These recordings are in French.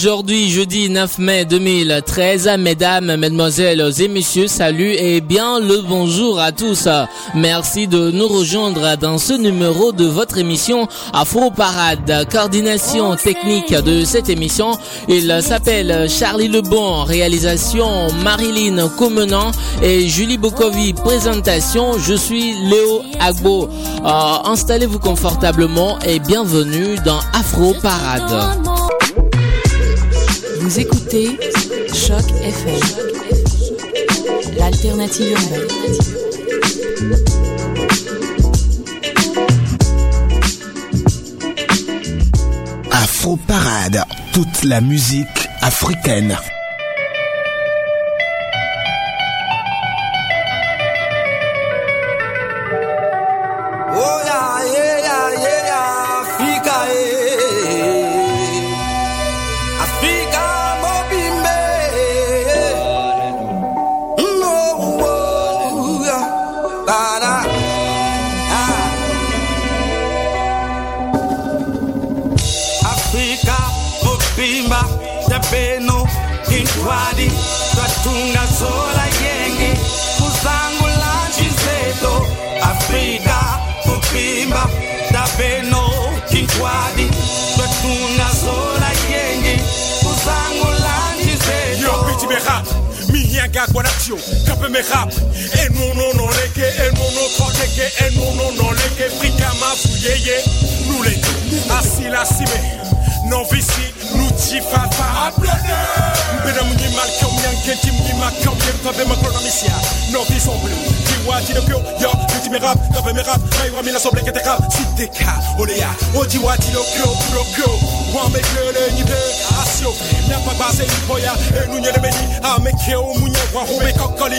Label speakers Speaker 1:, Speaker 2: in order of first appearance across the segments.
Speaker 1: Aujourd'hui, jeudi 9 mai 2013, mesdames, mesdemoiselles et messieurs, salut et bien le bonjour à tous. Merci de nous rejoindre dans ce numéro de votre émission Afro Parade. Coordination technique de cette émission, il s'appelle Charlie Lebon, réalisation Marilyn Comenant et Julie Bokovi, présentation, je suis Léo Agbo. Euh, Installez-vous confortablement et bienvenue dans Afro Parade.
Speaker 2: Vous écoutez Choc FM, l'alternative urbaine.
Speaker 3: Afro Parade, toute la musique africaine.
Speaker 4: Intwadi, Tatunga, Sola, Yengi, Kuzangula, Chizeto, Africa, Mobimba, Tapeno, Intwadi, Tatunga, Sola, Yengi, Kuzangula, Chizeto.
Speaker 5: Yo, bitch, me rap. Mi yanga guanatio, kape me rap. E no no no leke, e no no tokeke, e no no Nuchi fafa aplede tabe No fi ti Yo me rap Tabe me rap. Wami la kete rap. Si te ka Oji wa ti lo kyo kyo de Asyo. Pa base E nou nye meni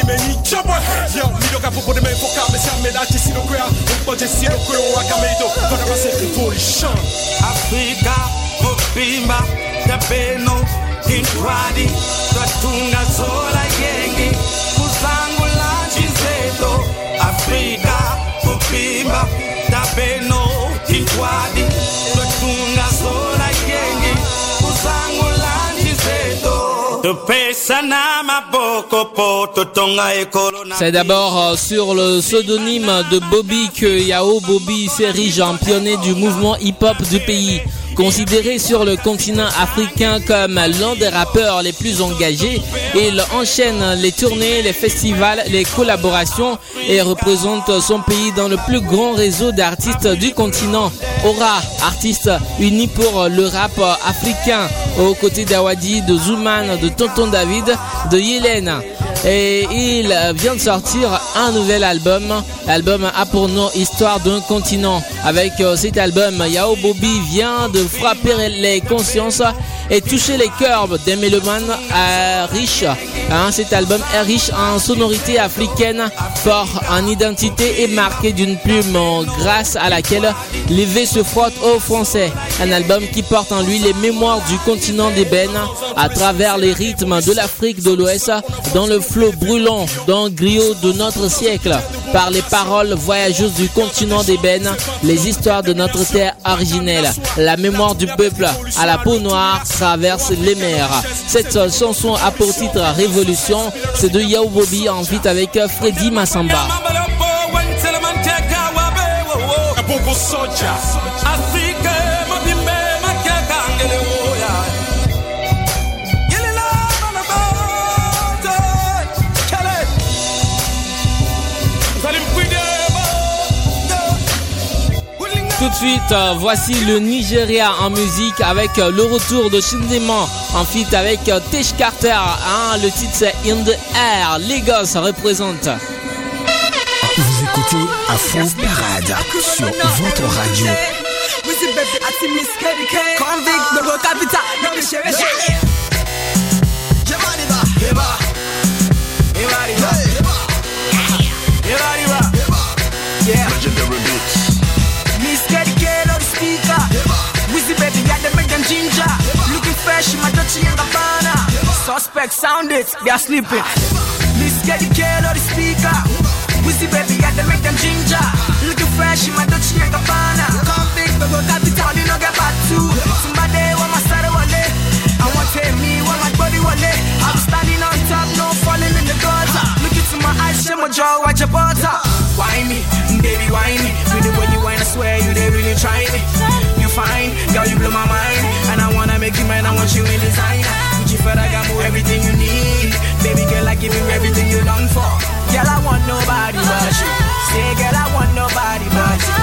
Speaker 5: meni Chaba Yo mi ka popo de me foka Me me la ti si lo Mpo je si lo Waka me Kona
Speaker 4: Afrika Mobimba, Tapeno, Intwadi, Tatunga, Sola, Yengi, Kuzangula, Chizeto. Afrika, Mobimba, Tapeno, Intwadi, Tatunga, Sola, Yengi, Kuzangula, ekolo na
Speaker 1: C'est d'abord euh, sur le pseudonyme de Bobby que Yao Bobby s'érige en pionnier du mouvement hip-hop du pays. Considéré sur le continent africain comme l'un des rappeurs les plus engagés, il enchaîne les tournées, les festivals, les collaborations et représente son pays dans le plus grand réseau d'artistes du continent. Aura, artiste uni pour le rap africain, aux côtés d'Awadi, de Zouman, de Tonton David, de Yélène. Et il vient de sortir un nouvel album. L'album a pour nom Histoire d'un continent. Avec euh, cet album, Yao Bobby vient de frapper les consciences et toucher les cœurs des mélomanes euh, riches Hein, cet album est riche en sonorités africaines, fort en identité et marqué d'une plume grâce à laquelle V se frottent aux Français. Un album qui porte en lui les mémoires du continent d'ébène à travers les rythmes de l'Afrique de l'Ouest dans le flot brûlant d'un griot de notre siècle. Par les paroles voyageuses du continent d'ébène, les histoires de notre terre originelle, la mémoire du peuple à la peau noire traverse les mers. Cette chanson a pour titre Révolution, c'est de Yao Bobby en feat avec Freddy Massamba. Tout de suite, euh, voici le Nigeria en musique avec euh, le retour de Shindeman en feat avec euh, Tesh Carter. Hein, le titre c'est In the Air. Lagos représente.
Speaker 2: Vous écoutez Afro Parade sur votre radio.
Speaker 6: Fresh my Dolce and Gabbana. Suspect sound it, they are sleeping. Miss Getty Kale on the speaker. Wizzy baby, got them make them ginger. Looking fresh in my Dolce and Gabbana. Convict, but go capital, you know get back to. Somebody want my side wallet. I want take me, want my body wallet. I'm standing on top, no falling in the gutter. Look into my eyes, share my jaw, watch your butter. Why me, baby, why me? With the way you whine, I swear you they really try me. You fine, girl, you blow my mind. Make you mine, I want you in designer. Gucci Ferragamo, everything you need. Baby girl, I give you everything you long for. Girl, I want nobody but you. Say, girl, I want nobody but you.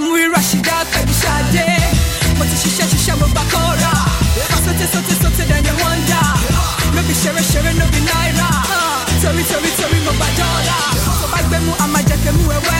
Speaker 6: Rashida, mój Rashida, tak mi siadzie Mocy sisia, sisia, bo bakora Socie, so socie, then you wonder No be share, share, no be naira. Sorry, sorry, sorry, mo ba dollar So back my ama jake mu
Speaker 1: ewe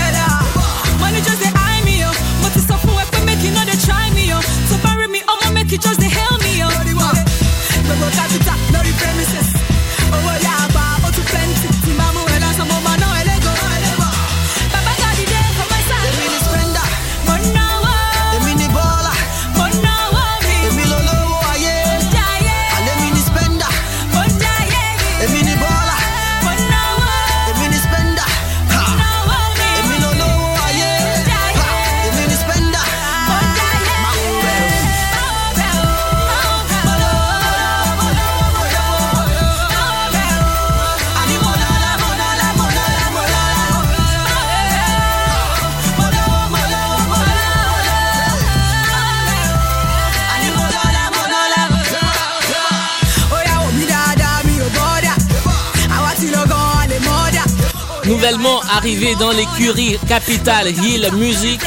Speaker 1: arrivée dans l'écurie Capital Hill Music,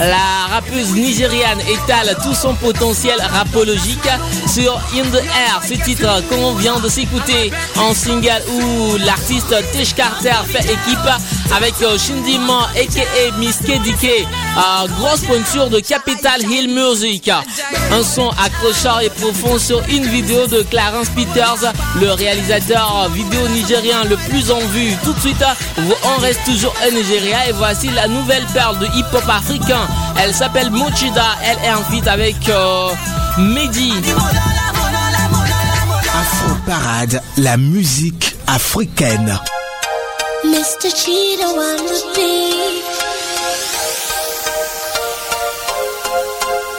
Speaker 1: la rappeuse nigériane étale tout son potentiel rapologique sur In the Air, ce titre qu'on vient de s'écouter en single où l'artiste Tesh Carter fait équipe avec euh, Shindiman aka Miss KDK, grosse pointure de Capital Hill Music. Un son accrocheur et profond sur une vidéo de Clarence Peters, le réalisateur vidéo nigérien le plus en vue. Tout de suite, on reste toujours au Nigeria et voici la nouvelle perle de hip-hop africain. Elle s'appelle Mochida, elle est en feat avec euh, Mehdi.
Speaker 2: Afro Parade, la musique africaine.
Speaker 7: Mr. Cheetah on the beat.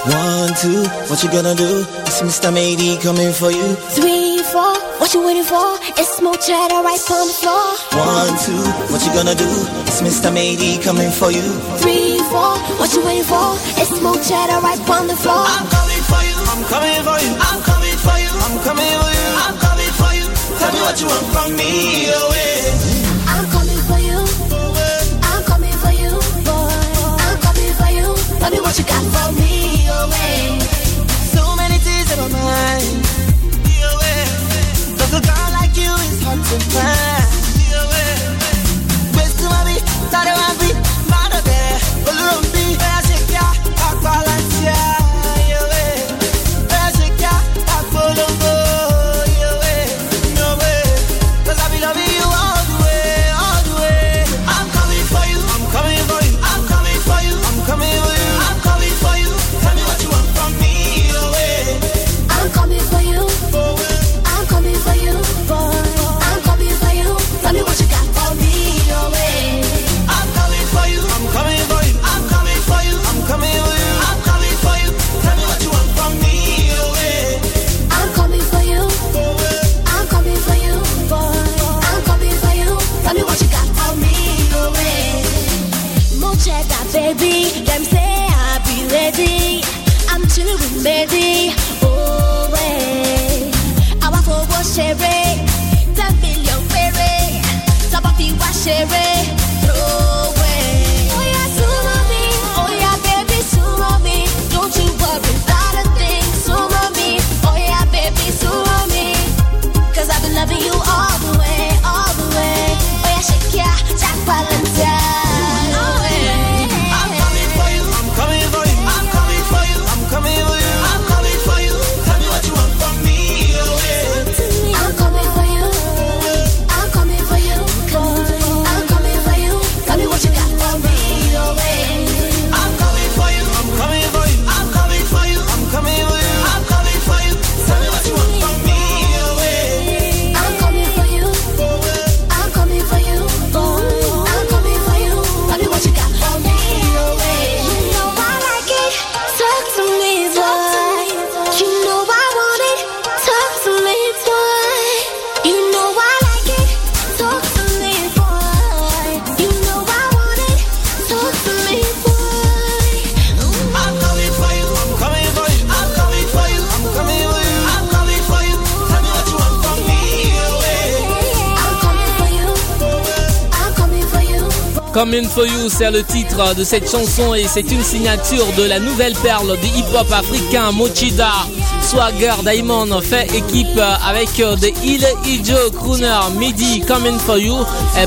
Speaker 8: One, two, what you gonna do? It's Mr. Mady coming for you.
Speaker 7: Three, four, what you waiting for? It's smoke chatter right on the floor.
Speaker 8: One, two, what you gonna do? It's Mr. Mady coming for you.
Speaker 7: Three, four, what you waiting for? It's smoke chatter right on the floor.
Speaker 8: I'm coming for you. I'm coming for you. I'm coming for you. I'm coming for you. I'm coming for you. Tell me what you want from me, oh yeah.
Speaker 9: Tell me what you got for me, oh hey.
Speaker 8: So many tears in my mind. Oh, hey. A girl like you is hard to find. Oh,
Speaker 9: hey. Pues tú, my estaré,
Speaker 10: mami, márate, volveré. C'est le titre de cette chanson et c'est une signature de la nouvelle perle du hip-hop africain Mochida. Swagger Diamond fait équipe avec euh, The Hill Ijo Crooner Midi Coming For You,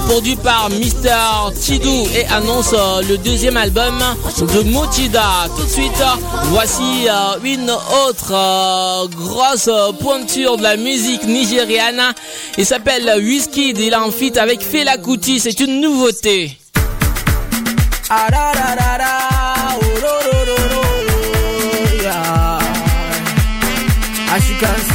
Speaker 10: produit par Mr. Chidou et annonce euh, le deuxième album de Mochida. Tout de suite, voici euh, une autre grosse pointure de la musique nigériane. Il s'appelle Whiskey, il est en avec Fela Kuti, c'est une nouveauté.
Speaker 6: Arararara, ororororo, yeah. As she can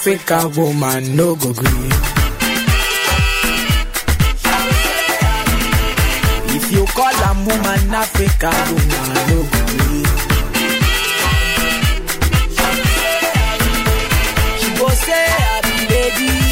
Speaker 6: Africa woman, no go green. If you call a woman, Africa woman, no go green. She go say, I be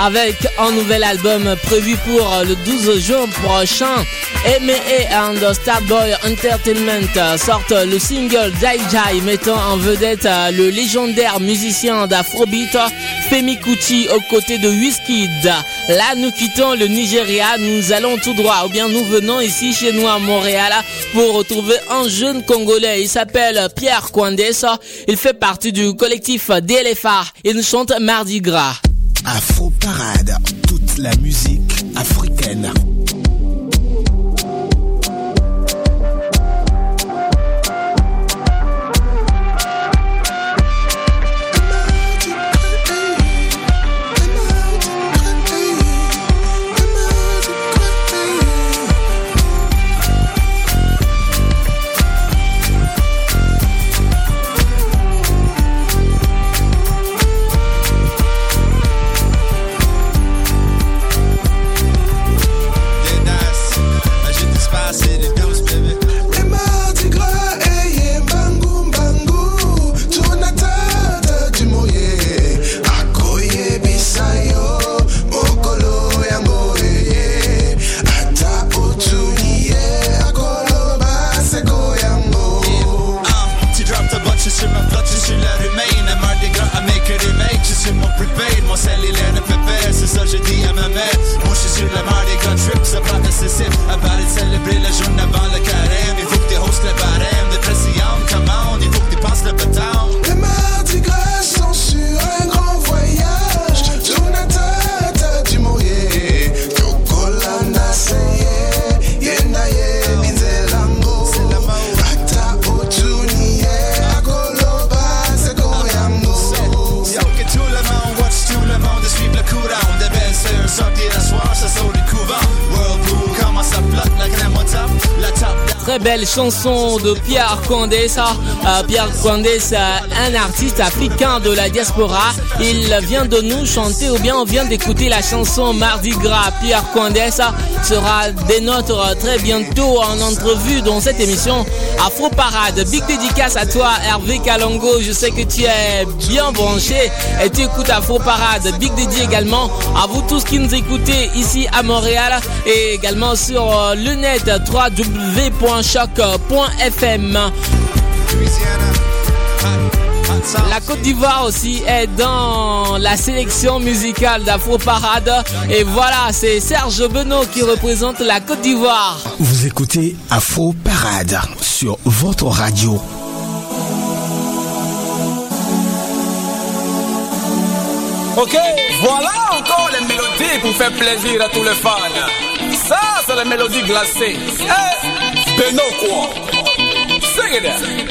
Speaker 1: avec un nouvel album prévu pour le 12 juin prochain. M.A. and Starboy Entertainment sortent le single Jai Jai mettant en vedette le légendaire musicien d'Afrobeat Femi Kuti aux côtés de Wizkid. Là, nous quittons le Nigeria, nous allons tout droit, ou bien nous venons ici chez nous à Montréal pour retrouver un jeune Congolais. Il s'appelle Pierre Kwandesa. Il fait partie du collectif DLFA. Il nous chante Mardi Gras.
Speaker 3: Afro Parade, toute la musique africaine.
Speaker 1: Euh, Pierre Condessa, un artiste africain de la diaspora. Il vient de nous chanter ou bien on vient d'écouter la chanson Mardi Gras. Pierre Condessa sera des nôtres très bientôt en entrevue dans cette émission Afro Parade. Big dédicace à toi Hervé Kalongo. Je sais que tu es bien branché et tu écoutes Afro Parade. Big dédié également à vous tous qui nous écoutez ici à Montréal et également sur euh, le net www.choc.fm. La Côte d'Ivoire aussi est dans la sélection musicale d'Afro Parade. Et voilà, c'est Serge Benoît qui représente la Côte d'Ivoire.
Speaker 3: Vous écoutez Afro Parade sur votre radio.
Speaker 11: Ok, voilà encore les mélodies pour faire plaisir à tous les fans. Ça, c'est les mélodies glacées. Eh, Beno quoi Sing it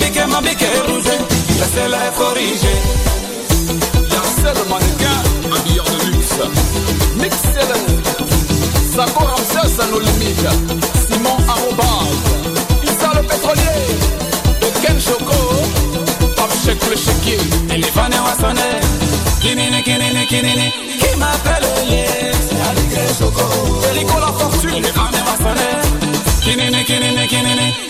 Speaker 11: Bique ma bique rouge. Laissez-les corriger. Y'a le mannequin, habilleur de luxe. Mixez-le. Sako Ramsès à nos limites. Simon Arrobas. Issa le pétrolier. De Ken Choco. Pape Cheikh le chéquier. Et les fans vont sonner. Kinini, kinini, kinini. Qui m'appelle Lié. C'est Aliké Choco. Elico la fortune. Et les fans vont sonner. Bikinini, qui m'appelle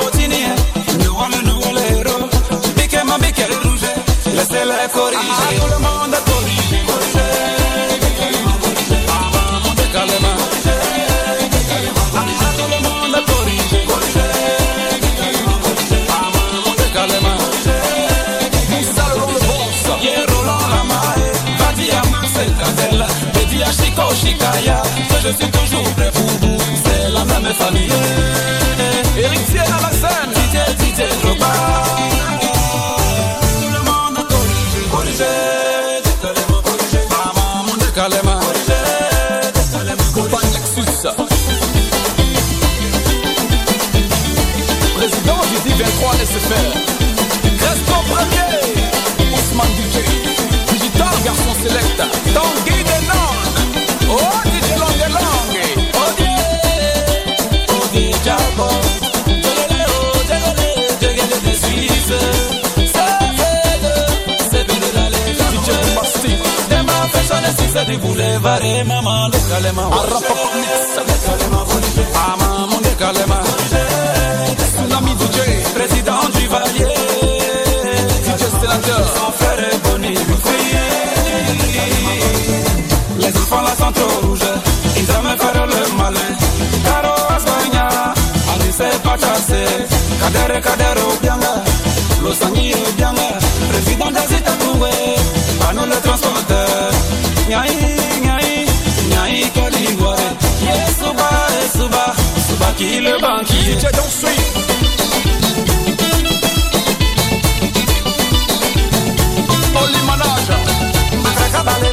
Speaker 11: Je suis toujours prêt pour vous, c'est la même famille. Héritier à la scène, DJ, DJ. Tout le monde corrige, corrige. Corrige, maman, monte calma. Compagne Lexus. Président du dit 23 SFR. Reste en premier. Ousmane DJ. Digital garçon selecta. Tanguy c'est du boulevard. Et maman, le calema. Arrapa mix. Maman, mon décalema. Tsunami DJ, président du Valier. DJ sénateur, son frère est Bonnie Les enfants là sont rouges, ils aiment faire le malin. Caro Asbagna, Ani c'est pas chassé. Kadere Kadere Obianga, Losani Obianga, président d'Azita Toué, Pano le transporteur. nyai nyai nyai le banquier Manaja Makakabale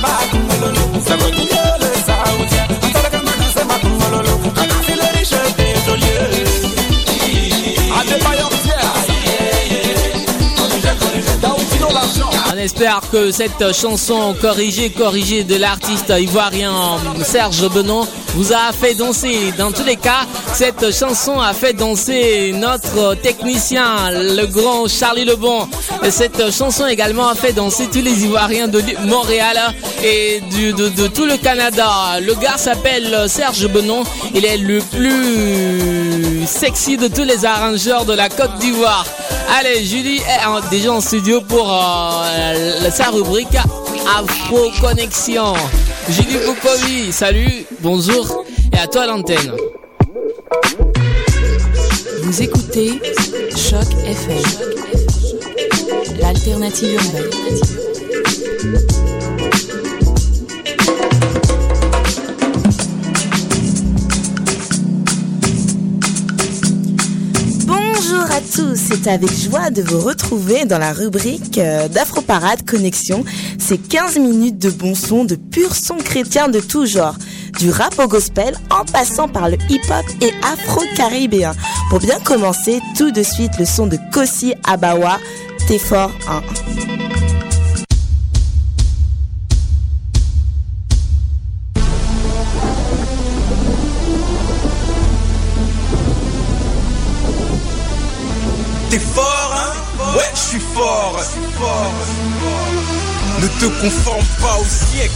Speaker 11: l'argent.
Speaker 1: On espère que cette chanson corrigée, corrigée de l'artiste ivoirien Serge Benon vous a fait danser. Dans tous les cas, cette chanson a fait danser notre technicien, le grand Charlie Lebon. Et cette chanson également a fait danser tous les Ivoiriens de Montréal et de tout le Canada. Le gars s'appelle Serge Benon. Il est le plus sexy de tous les arrangeurs de la Côte d'Ivoire. Allez, Julie est déjà en studio pour euh, sa rubrique Afro Connexion. Julie Boukovi, salut, bonjour et à toi l'antenne.
Speaker 2: Vous écoutez Choc FM, l'alternative urbaine.
Speaker 12: À tous, c'est avec joie de vous retrouver dans la rubrique euh, d'Afro Parade Connexion. C'est 15 minutes de bon son, de pur son chrétien de tout genre. Du rap au gospel en passant par le hip-hop et afro-caribéen. Pour bien commencer, tout de suite le son de Kossi Abawa, T'es fort hein.
Speaker 13: Ne te conforme pas au siècle.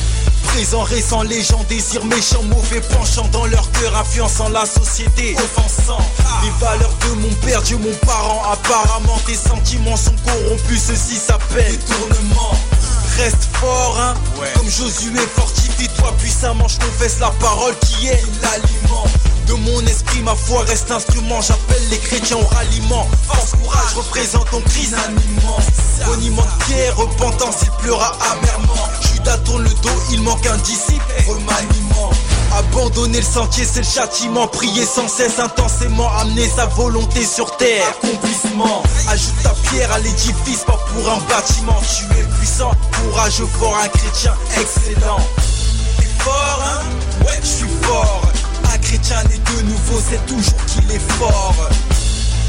Speaker 13: Présent, récent, légende, désir méchant, mauvais penchant dans leur cœur, influençant la société, offensant les valeurs de mon père, Dieu mon parent. Apparemment, tes sentiments sont corrompus, ceci s'appelle détournement. Reste fort, hein Comme Josué, fortifie-toi puissamment, je confesse la parole qui est l'aliment. De mon esprit, ma foi reste instrument. J'appelle les chrétiens au ralliement. Force, courage, représente ton Christ animant. Boniment de pierre, repentance, il pleura amèrement. Tourne le dos, il manque un disciple. Remaniement. Abandonner le sentier, c'est le châtiment. Prier sans cesse, intensément, amener sa volonté sur terre. Accomplissement. Ajoute ta pierre à l'édifice, pas pour un bâtiment. Tu es puissant, courageux, fort, un chrétien excellent. T'es fort, hein? Ouais, je suis fort. Un chrétien né de nouveau, c'est toujours qu'il est fort.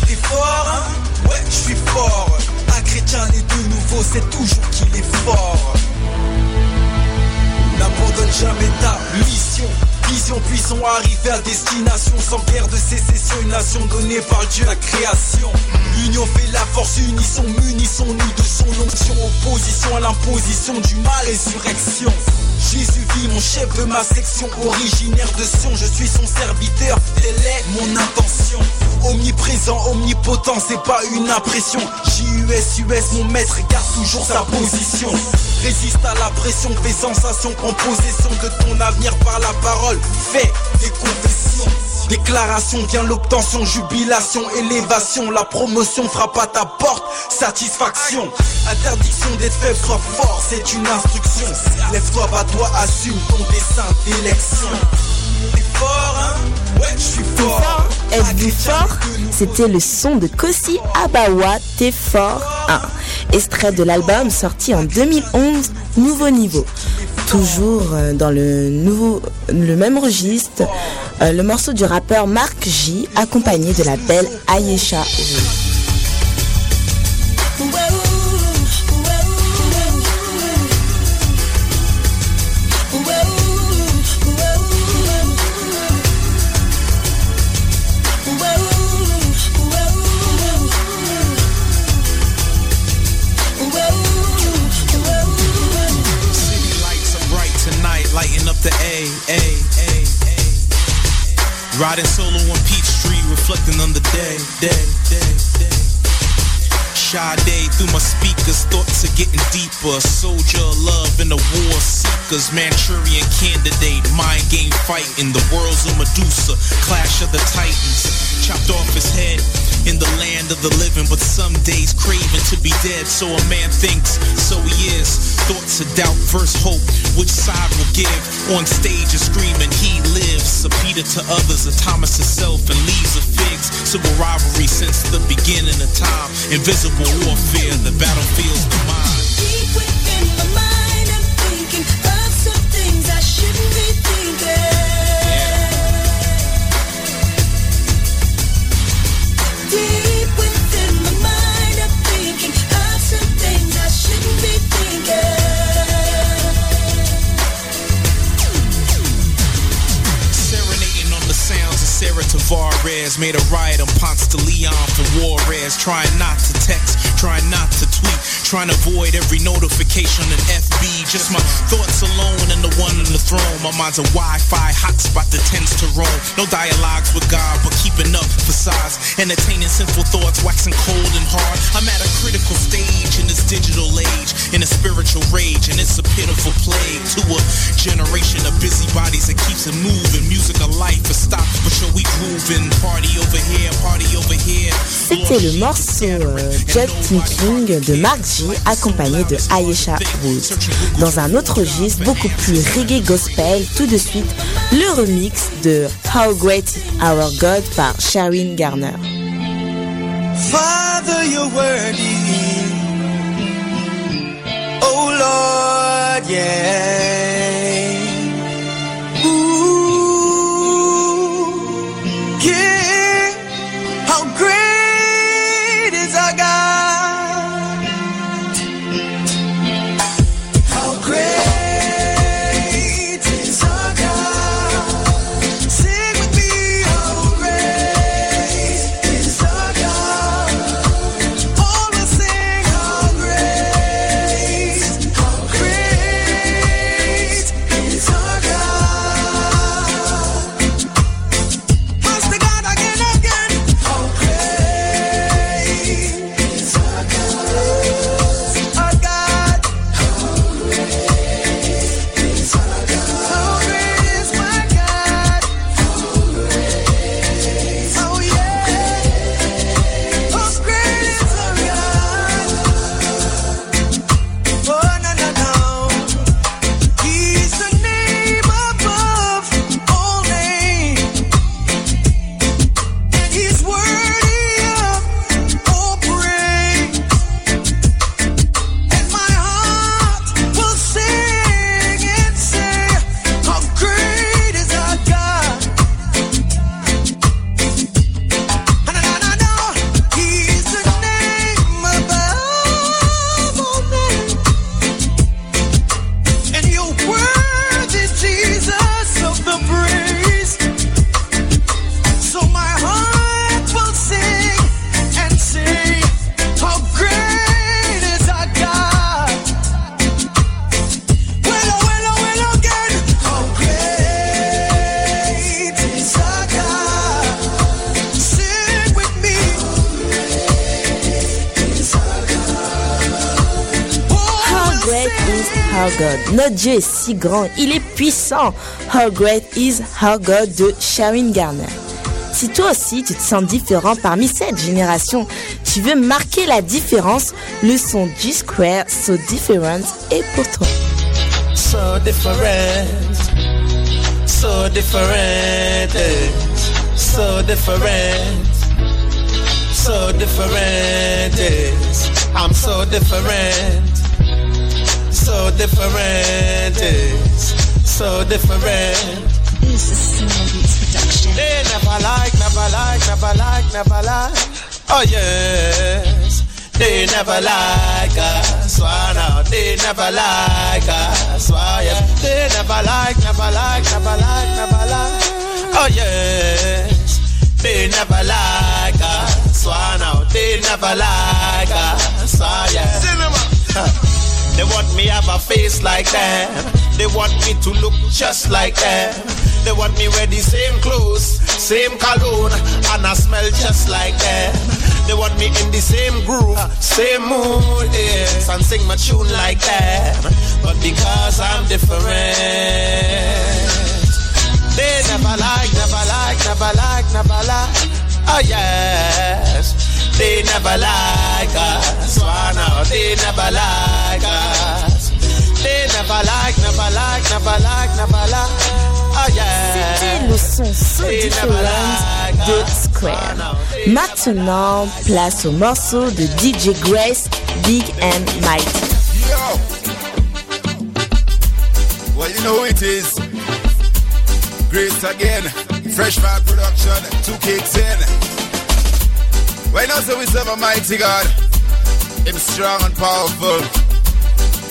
Speaker 13: T'es fort, hein? Ouais, je suis fort. Un chrétien né de nouveau, c'est toujours qu'il est fort. N'abandonne jamais ta mission. Vision, puis sont arrivés à destination sans guerre de sécession, une nation donnée par Dieu la création. L'union fait la force, unissons, munissons-nous de son onction, opposition à l'imposition du mal, résurrection. Jésus vit mon chef de ma section, originaire de Sion, je suis son serviteur, telle est mon intention. Omniprésent, omnipotent, c'est pas une impression. JUS, US, mon maître garde toujours sa position. Résiste à la pression, fais sensation, en possession de ton avenir par la parole. Fais des confessions. Déclaration vient l'obtention, jubilation, élévation, la promotion frappe à ta porte, satisfaction. Interdiction d'être faible, sois fort, c'est une instruction. Lève-toi, bats-toi, assume ton dessin d'élection. Hein? Suis fort.
Speaker 12: Êtes-vous fort? C'était le son de Kosi Abawa, T'es fort 1. Extrait de l'album sorti en 2011, Nouveau Niveau. Toujours euh, dans le, nouveau, le même registre, euh, le morceau du rappeur Mark J, accompagné de la belle Ayesha
Speaker 14: Riding solo on Peachtree, reflecting on the day, day, day, day. Sade through my speakers, thoughts are getting deeper. Soldier love in the war seekers, Manchurian candidate, mind game fighting. The world's a Medusa, clash of the titans. Chopped off his head in the land of the living, but some days craving to be dead. So a man thinks, so he is. Thoughts of doubt versus hope, which side will give? On stage is screaming, he lives. A Peter to others, a Thomas himself, and leaves of figs. Civil rivalry since the beginning of time. Invisible warfare, the battlefield's the mind. Sarah Tavares Made a riot on Ponce de Leon for Juarez Trying not to text, trying not to tweet Trying to avoid every notification on FB Just my thoughts alone and the one on the throne. My mind's a Wi-Fi hotspot that tends to roam. No dialogues with God, but keeping up facades. Entertaining sinful thoughts, waxing cold and hard. I'm at a critical stage in this digital age In a spiritual rage, and it's a pitiful plague To a generation of busybodies that keeps it moving. Music of life is stopped, but show we grooving. Party over here, party over here.
Speaker 12: C'était le morceau euh, Jet Thinking de Mark Accompagné de Ayesha Woods. Dans un autre registre beaucoup plus reggae gospel, tout de suite le remix de How Great Our God par Sherwin Garner.
Speaker 15: Father, you're worthy. Oh.
Speaker 12: Notre Dieu est si grand, il est puissant. How great is our God de Sharon Garner. Si toi aussi tu te sens différent parmi cette génération, tu veux marquer la différence, le son G-Square So Different est pour toi.
Speaker 13: So different, so different, so different, so different. I'm so different, so different, yes. so different.
Speaker 7: This is Soulbeats production.
Speaker 13: They never like, never like, never like, never like. Oh yes, they never like us. Why now? They never like us. Why? Yeah. They never like, never like, never like, never like. Oh yes, they never like us. Why now? They never like us. Why? Yeah. Huh. They want me have a face like them. They want me to look just like them. They want me wear the same clothes, same cologne, and I smell just like them. They want me in the same groove, same mood, yes, and sing my tune like them. But because I'm different, they never like, never like, never like, never like. Oh yes, they never like us. Why now? They never like us. They never like, never like, never like, never like. Oh yeah.
Speaker 12: C'était le son So
Speaker 13: They never
Speaker 12: Different
Speaker 13: like
Speaker 12: de. Square. Maintenant, place au morceau de DJ Grace, Big and Mighty.
Speaker 16: Yo! Well, you know who it is. Grace again. Fresh Fire Production. Two kicks in. Why not so we serve a mighty God? Him strong and powerful.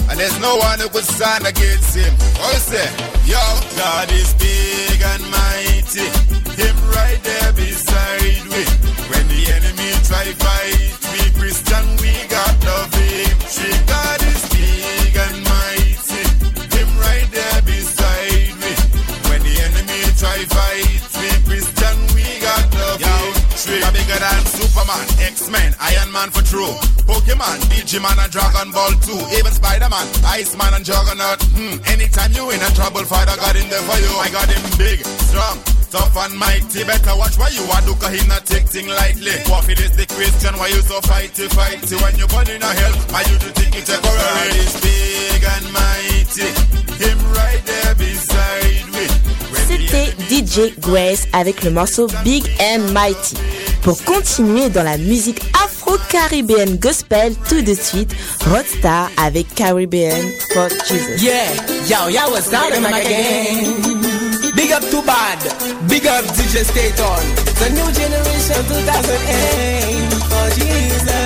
Speaker 16: And there's no one who could stand against him. You say? Yo, God is big and mighty. Him right there beside we. When the enemy try fight, we Christian, we got the victory. God bigger than Superman, X-Men, Iron Man for true. Pokemon, Digimon and Dragon Ball 2. Even Spider-Man, Iceman and Juggernaut. Hmm. Anytime you in a trouble, Father God in there for you. I got him big, strong, tough and mighty. Better watch why you are do, cause he not take thing lightly. What it is the question, why you so fighty, fighty? When you born in a hell, why you do think it's a God is big and mighty. Him right there beside me.
Speaker 12: C'était DJ Grace avec le morceau Big and Mighty. Pour continuer dans la musique afro-caribéenne gospel, tout de suite, Rodstar avec Caribbean for Jesus.
Speaker 6: Yeah, yo, yo, what's in my gang? Big up to bad, big up DJ Staton. The new generation 2008 for Jesus.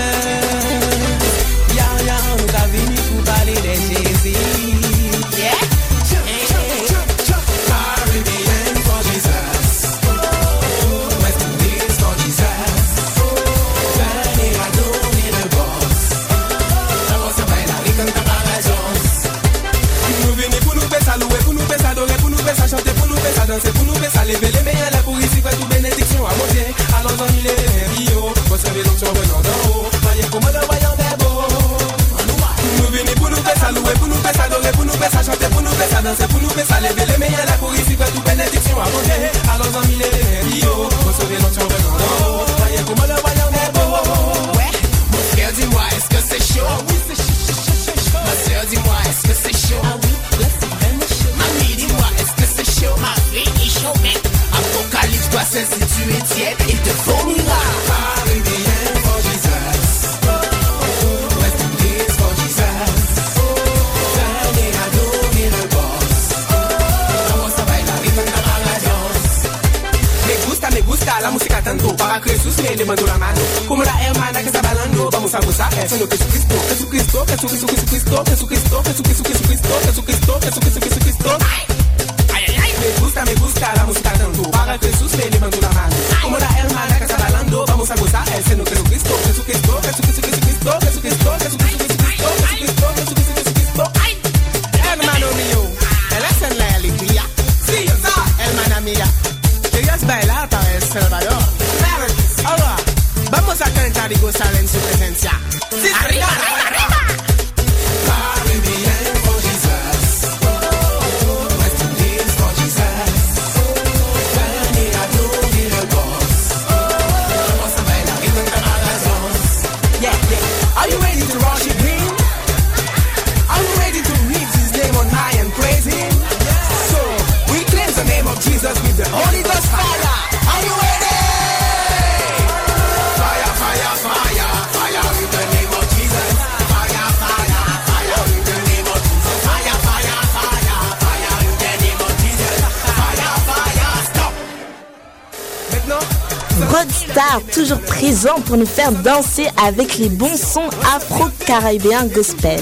Speaker 12: Présent pour nous faire danser avec les bons sons afro-caribéens gospel.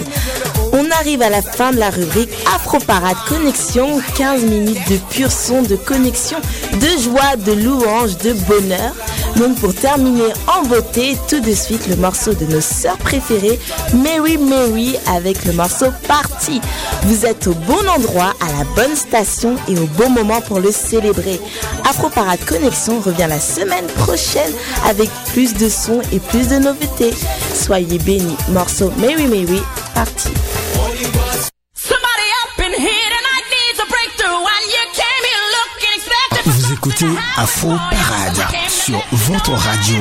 Speaker 12: On arrive à la fin de la rubrique Afro Parade Connexion, 15 minutes de pur son, de connexion, de joie, de louange, de bonheur. Donc pour terminer en beauté, tout de suite le morceau de nos sœurs préférées, Mary Mary avec le morceau Party. Vous êtes au bon endroit, à la bonne station et au bon moment pour le célébrer. Afro Parade Connexion revient la semaine prochaine avec plus de sons et plus de nouveautés. Soyez bénis. Morceau Mary Mary, Party.
Speaker 3: Écoutez Afro Parade sur votre radio.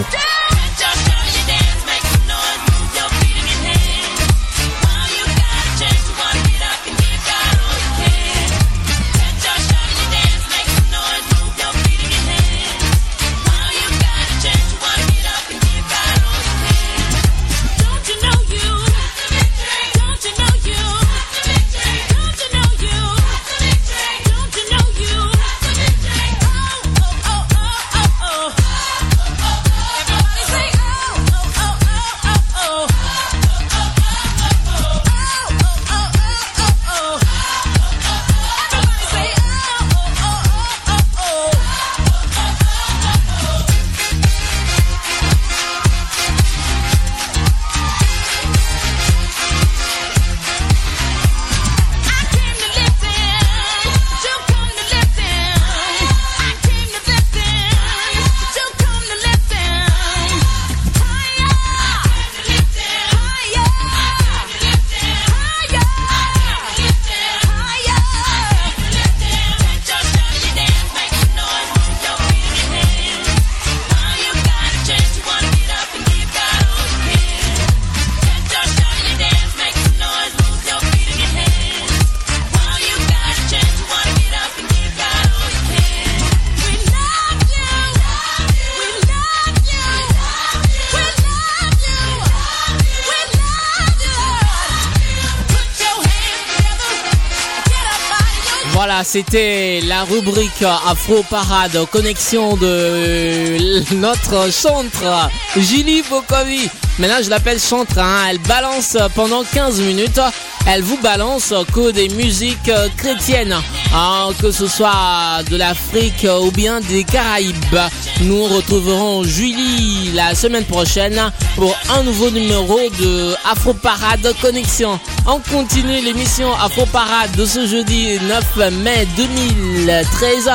Speaker 1: C'était la rubrique Afro Parade, connexion de notre chantre Julie Bokovi. Maintenant, je l'appelle chantre, hein. elle balance pendant 15 minutes. Elle vous balance que des musiques chrétiennes, hein, que ce soit de l'Afrique ou bien des Caraïbes. Nous retrouverons Julie la semaine prochaine pour un nouveau numéro de Afro Parade Connexion. On continue l'émission Afro Parade de ce jeudi 9 mai 2013.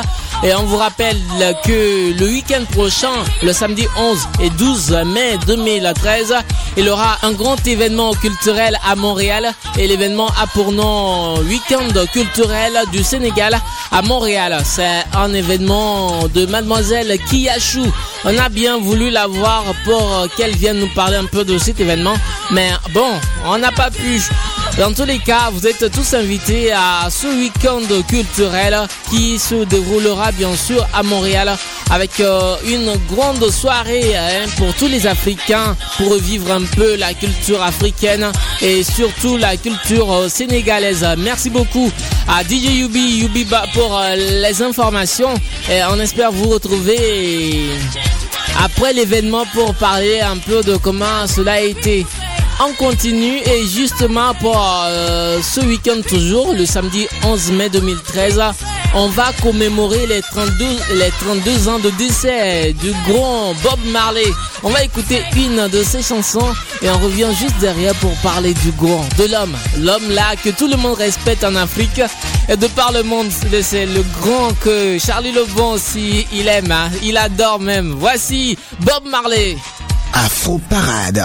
Speaker 1: Et on vous rappelle que le week-end prochain, le samedi 11 et 12 mai 2013, il y aura un grand événement culturel à Montréal et l'événement a pour nom Week-end culturel du Sénégal à Montréal. C'est un événement de mademoiselle Kiyachou. On a bien voulu la voir pour qu'elle vienne nous parler un peu de cet événement. Mais bon, on n'a pas pu. Dans tous les cas, vous êtes tous invités à ce week-end culturel qui se déroulera bien sûr à Montréal avec euh, une grande soirée hein, pour tous les Africains pour revivre un peu la culture africaine et surtout la culture euh, sénégalaise. Merci beaucoup à DJ Yubi Yubiba pour euh, les informations et on espère vous retrouver après l'événement pour parler un peu de comment cela a été. On continue et justement pour euh, ce week-end toujours, le samedi 11 mai 2013, on va commémorer les 32, les 32 ans de décès du grand Bob Marley. On va écouter une de ses chansons et on revient juste derrière pour parler du grand, de l'homme. L'homme là que tout le monde respecte en Afrique et de par le monde. C'est le grand que Charlie Lebon aussi il aime, hein. il adore même. Voici Bob Marley.
Speaker 3: Afro Parade.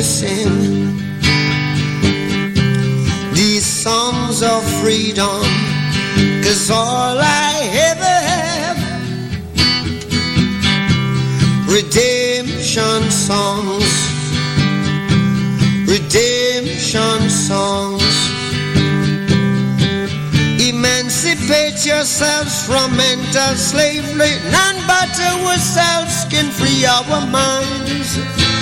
Speaker 17: Sing these songs of freedom? Cause all I ever have redemption songs, redemption songs. Emancipate yourselves from mental slavery. None but ourselves can free our minds.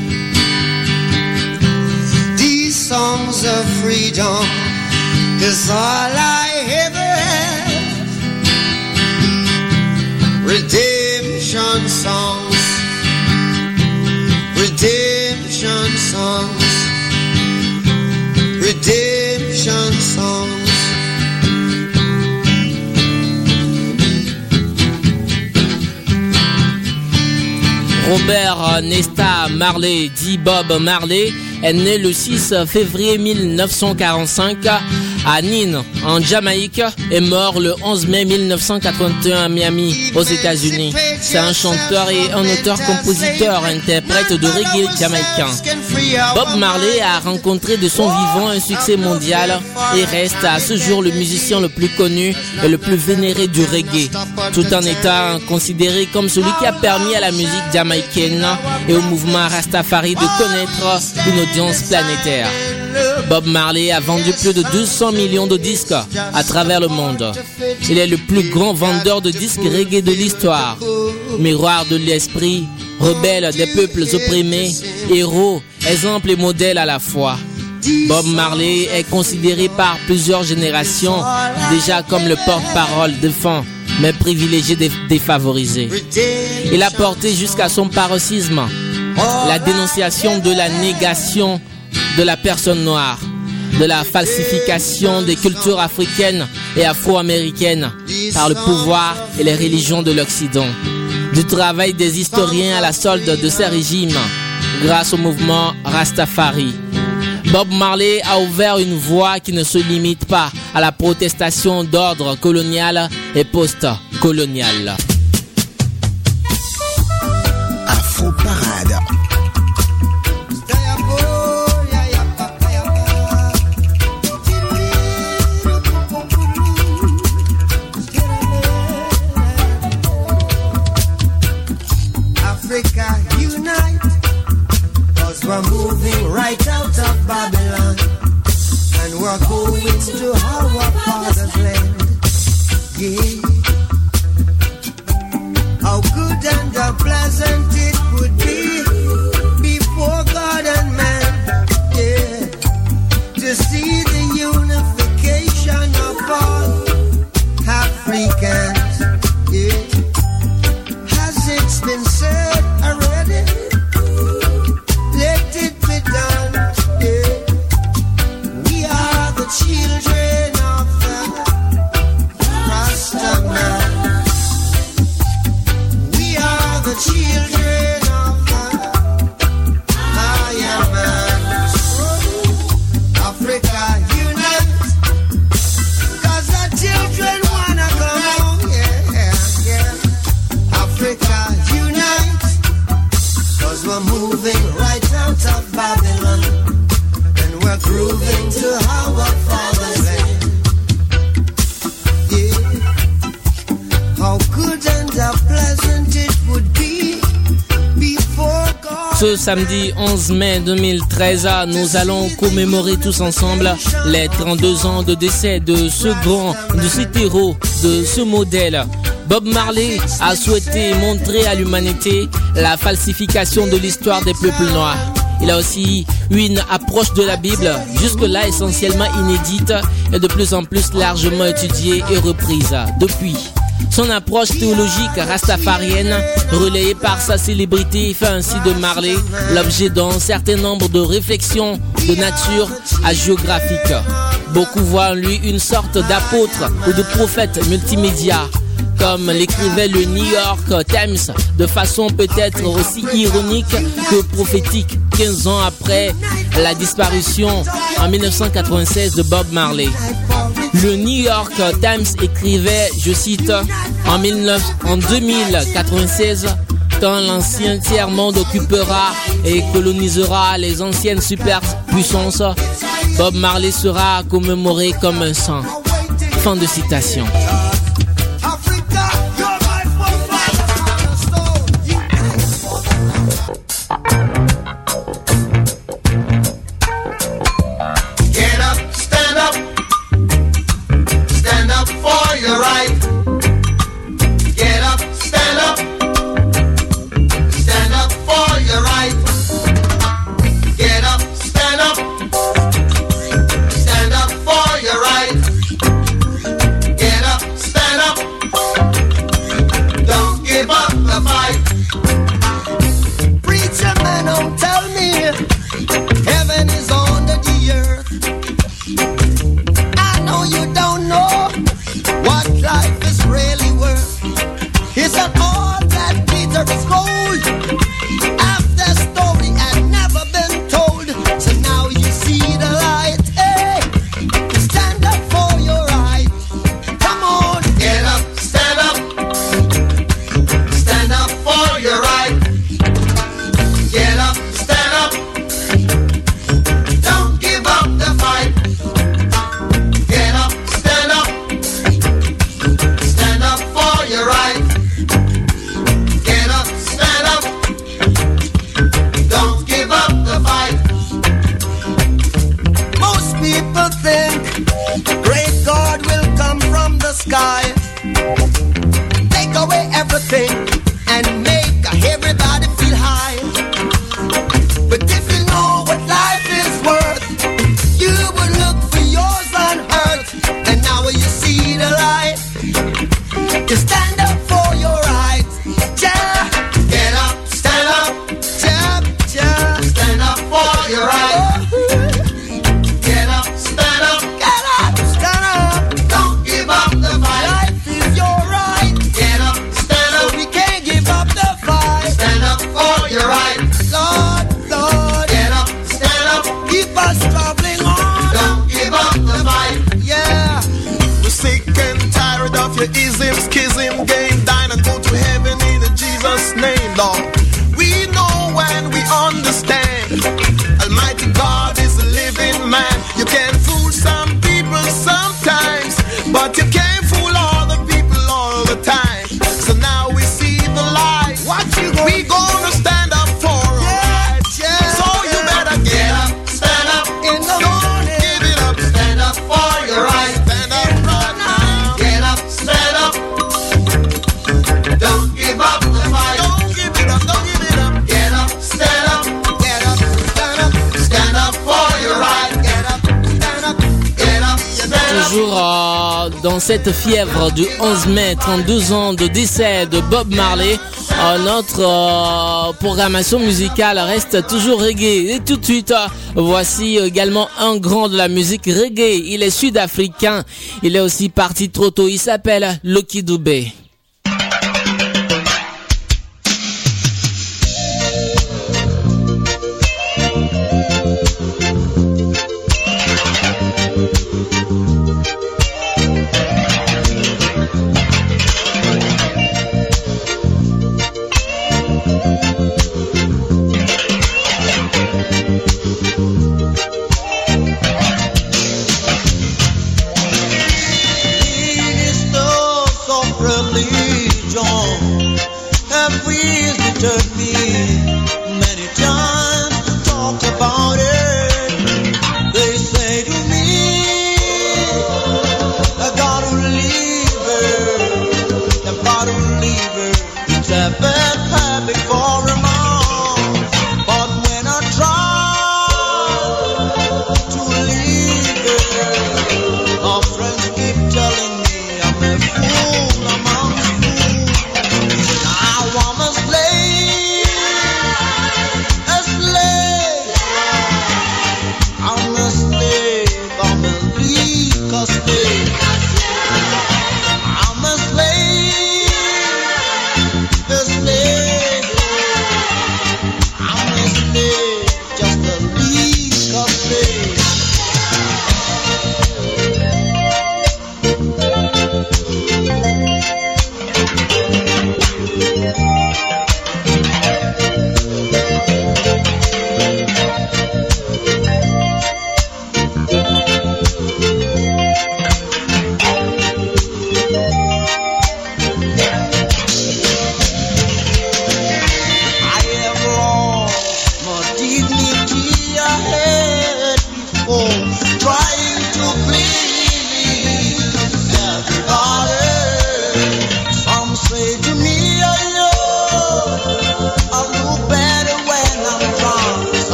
Speaker 17: songs of freedom? Cause all I ever have redemption songs, redemption songs, redemption songs.
Speaker 1: Robert Nesta Marley, dit Bob Marley, est né le 6 février 1945 à Nîmes, en Jamaïque, et mort le 11 mai 1981 à Miami, aux États-Unis. C'est un chanteur et un auteur-compositeur, interprète de reggae jamaïcain. Bob Marley a rencontré de son vivant un succès mondial et reste à ce jour le musicien le plus connu et le plus vénéré du reggae, tout en étant considéré comme celui qui a permis à la musique jamaïcaine et au mouvement Rastafari de connaître une audience planétaire. Bob Marley a vendu plus de 200 millions de disques à travers le monde. Il est le plus grand vendeur de disques reggae de l'histoire. Miroir de l'esprit, rebelle des peuples opprimés, héros, exemple et modèle à la fois. Bob Marley est considéré par plusieurs générations déjà comme le porte-parole défunt, mais privilégié des défavorisés. Il a porté jusqu'à son paroxysme la dénonciation de la négation de la personne noire, de la falsification des cultures africaines et afro-américaines par le pouvoir et les religions de l'Occident, du travail des historiens à la solde de ces régimes grâce au mouvement Rastafari. Bob Marley a ouvert une voie qui ne se limite pas à la protestation d'ordre colonial et post-colonial. samedi 11 mai 2013, nous allons commémorer tous ensemble les 32 ans de décès de ce grand, de cet héros, de ce modèle. Bob Marley a souhaité montrer à l'humanité la falsification de l'histoire des peuples noirs.
Speaker 17: Il a aussi eu une approche de la Bible, jusque-là essentiellement inédite et de plus en plus largement étudiée et reprise depuis. Son approche théologique rastafarienne, relayée par sa célébrité, fait ainsi de Marley l'objet d'un certain nombre de réflexions de nature hagiographique. Beaucoup voient en lui une sorte d'apôtre ou de prophète multimédia, comme l'écrivait le New York Times, de façon peut-être aussi ironique que prophétique, 15 ans après la disparition en 1996 de Bob Marley. Le New York Times écrivait, je cite, en, 2096, quand l'ancien tiers-monde occupera et colonisera les anciennes superpuissances, Bob Marley sera commémoré comme un saint. Fin de citation. isms, him gay cette fièvre du 11 mai, 32 ans de décès de Bob Marley, notre euh, programmation musicale reste toujours reggae. Et tout de suite, euh, voici également un grand de la musique reggae. Il est sud-africain. Il est aussi parti trop tôt. Il s'appelle Loki Dubé. believer, the
Speaker 1: type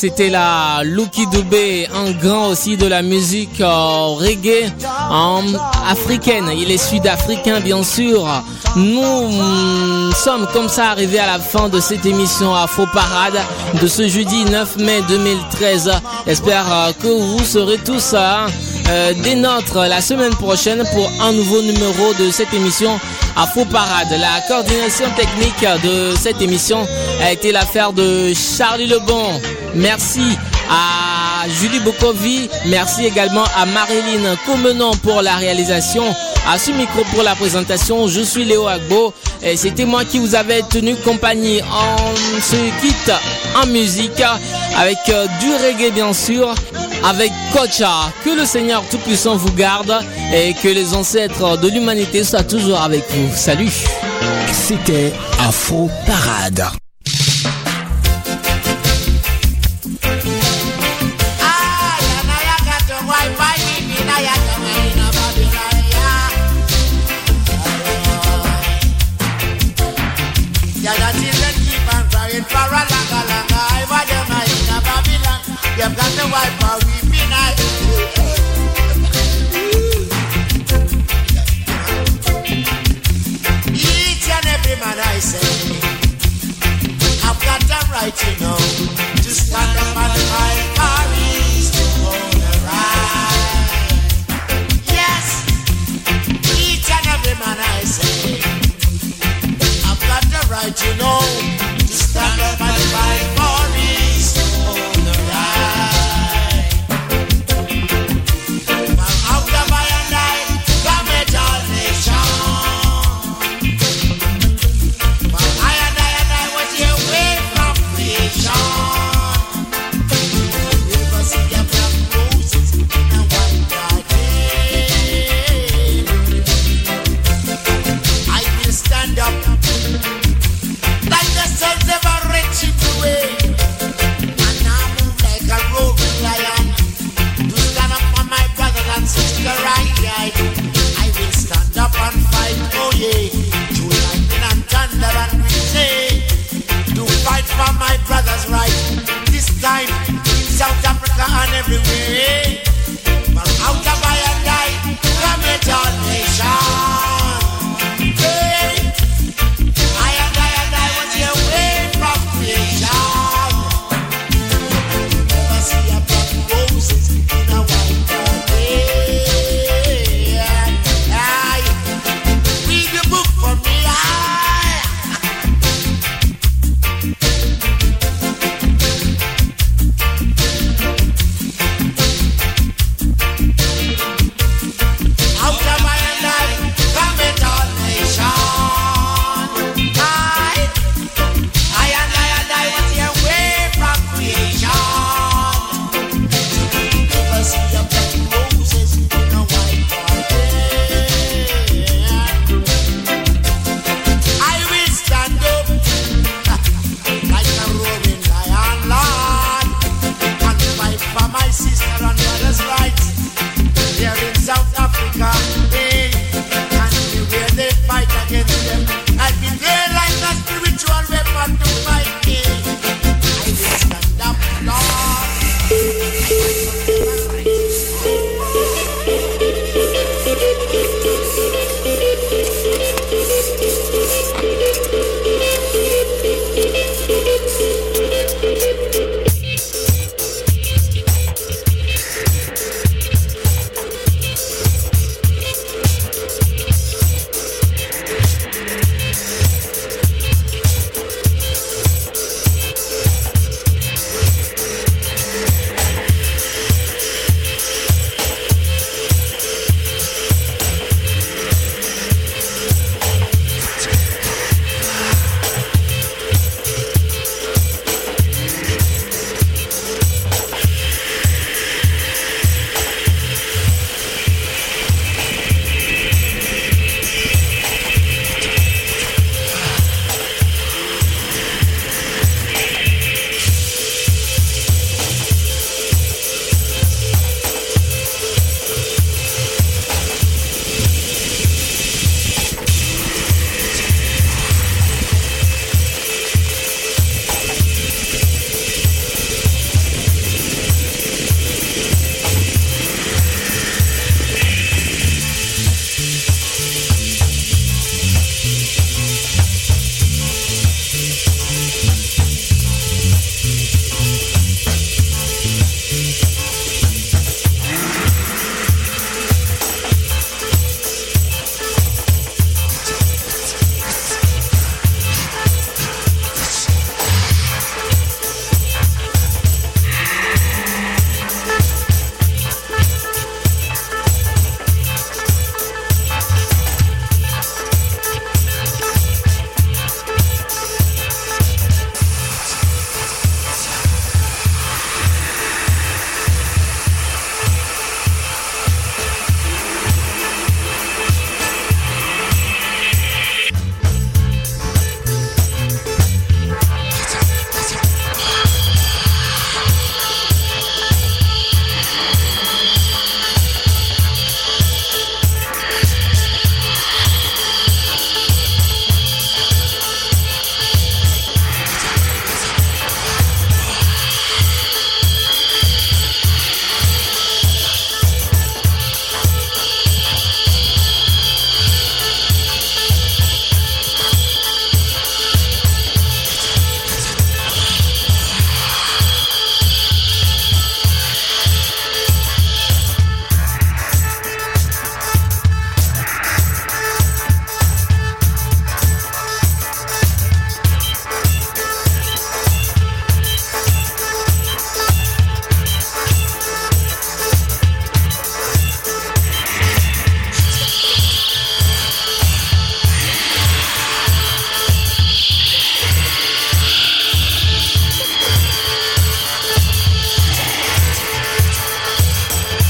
Speaker 1: c'était la Lucky Dubé, un grand aussi de la musique euh, reggae en africaine. Il est sud-africain, bien sûr. Nous mm, sommes comme ça arrivés à la fin de cette émission Afro Parade de ce jeudi 9 mai 2013. J'espère euh, que vous serez tous euh, euh, des nôtres la semaine prochaine pour un nouveau numéro de cette émission Afro Parade. La coordination technique de cette émission a été l'affaire de Charlie Lebon. Merci à Julie Bokovi. Merci également à Marilyn Comenon pour la réalisation. À ce micro pour la présentation, je suis Léo Agbo et c'était moi qui vous avais tenu compagnie. On se quitte en musique avec euh, du reggae bien sûr, avec Kocha. Que le Seigneur Tout-Puissant vous garde et que les ancêtres de l'humanité soient toujours avec vous. Salut
Speaker 3: C'était Afro Parade.
Speaker 15: wife.